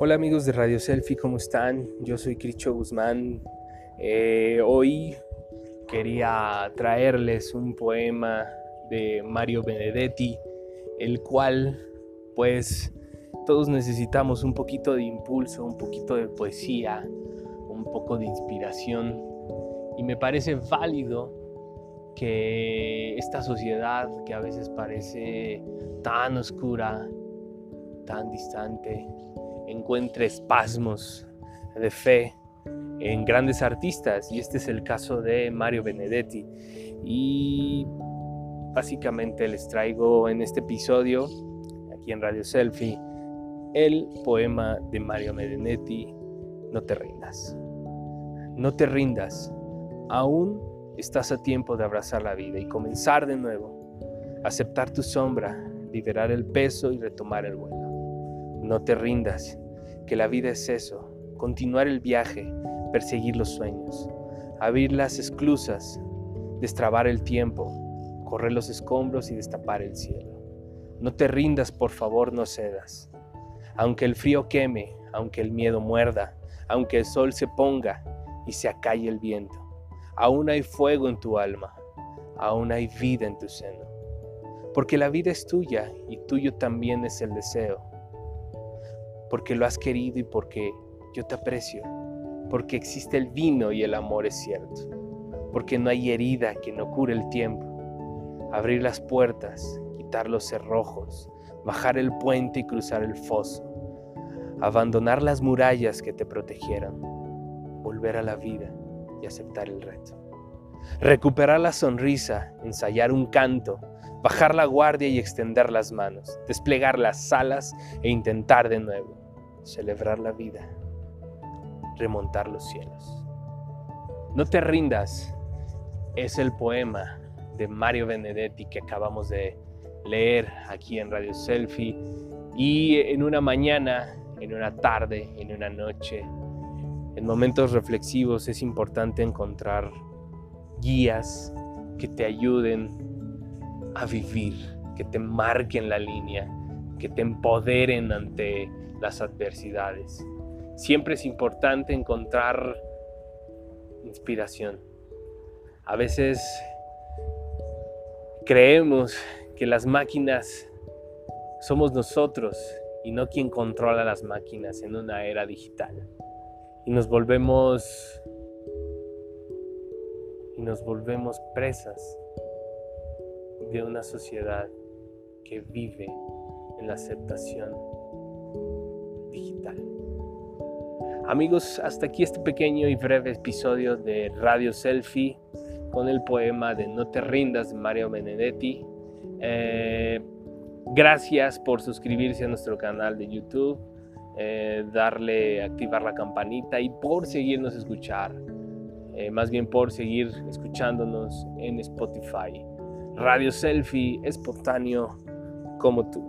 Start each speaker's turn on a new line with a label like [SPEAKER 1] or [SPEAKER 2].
[SPEAKER 1] Hola amigos de Radio Selfie, ¿cómo están? Yo soy Cricho Guzmán. Eh, hoy quería traerles un poema de Mario Benedetti, el cual pues todos necesitamos un poquito de impulso, un poquito de poesía, un poco de inspiración y me parece válido que esta sociedad que a veces parece tan oscura, tan distante, encuentre espasmos de fe en grandes artistas y este es el caso de Mario Benedetti. Y básicamente les traigo en este episodio aquí en Radio Selfie el poema de Mario Benedetti No te rindas no te rindas. Aún estás a tiempo de abrazar la vida y comenzar de nuevo aceptar tu sombra liberar el peso y retomar el vuelo. No te rindas, que la vida es eso, continuar el viaje, perseguir los sueños, abrir las esclusas, destrabar el tiempo, correr los escombros y destapar el cielo. No te rindas, por favor, no cedas. Aunque el frío queme, aunque el miedo muerda, aunque el sol se ponga y se acalle el viento, aún hay fuego en tu alma, aún hay vida en tu seno. Porque la vida es tuya y tuyo también es el deseo porque lo has querido y porque yo te aprecio, porque existe el vino y el amor es cierto, porque no hay herida que no cure el tiempo. Abrir las puertas, quitar los cerrojos, bajar el puente y cruzar el foso, abandonar las murallas que te protegieron, volver a la vida y aceptar el reto. Recuperar la sonrisa, ensayar un canto, bajar la guardia y extender las manos, desplegar las alas e intentar de nuevo celebrar la vida, remontar los cielos. No te rindas es el poema de Mario Benedetti que acabamos de leer aquí en Radio Selfie y en una mañana, en una tarde, en una noche, en momentos reflexivos es importante encontrar guías que te ayuden a vivir, que te marquen la línea, que te empoderen ante las adversidades. Siempre es importante encontrar inspiración. A veces creemos que las máquinas somos nosotros y no quien controla las máquinas en una era digital. Y nos volvemos y nos volvemos presas de una sociedad que vive en la aceptación Amigos, hasta aquí este pequeño y breve episodio de Radio Selfie con el poema de No te rindas de Mario Benedetti. Eh, gracias por suscribirse a nuestro canal de YouTube, eh, darle, activar la campanita y por seguirnos escuchar, eh, más bien por seguir escuchándonos en Spotify. Radio Selfie, espontáneo como tú.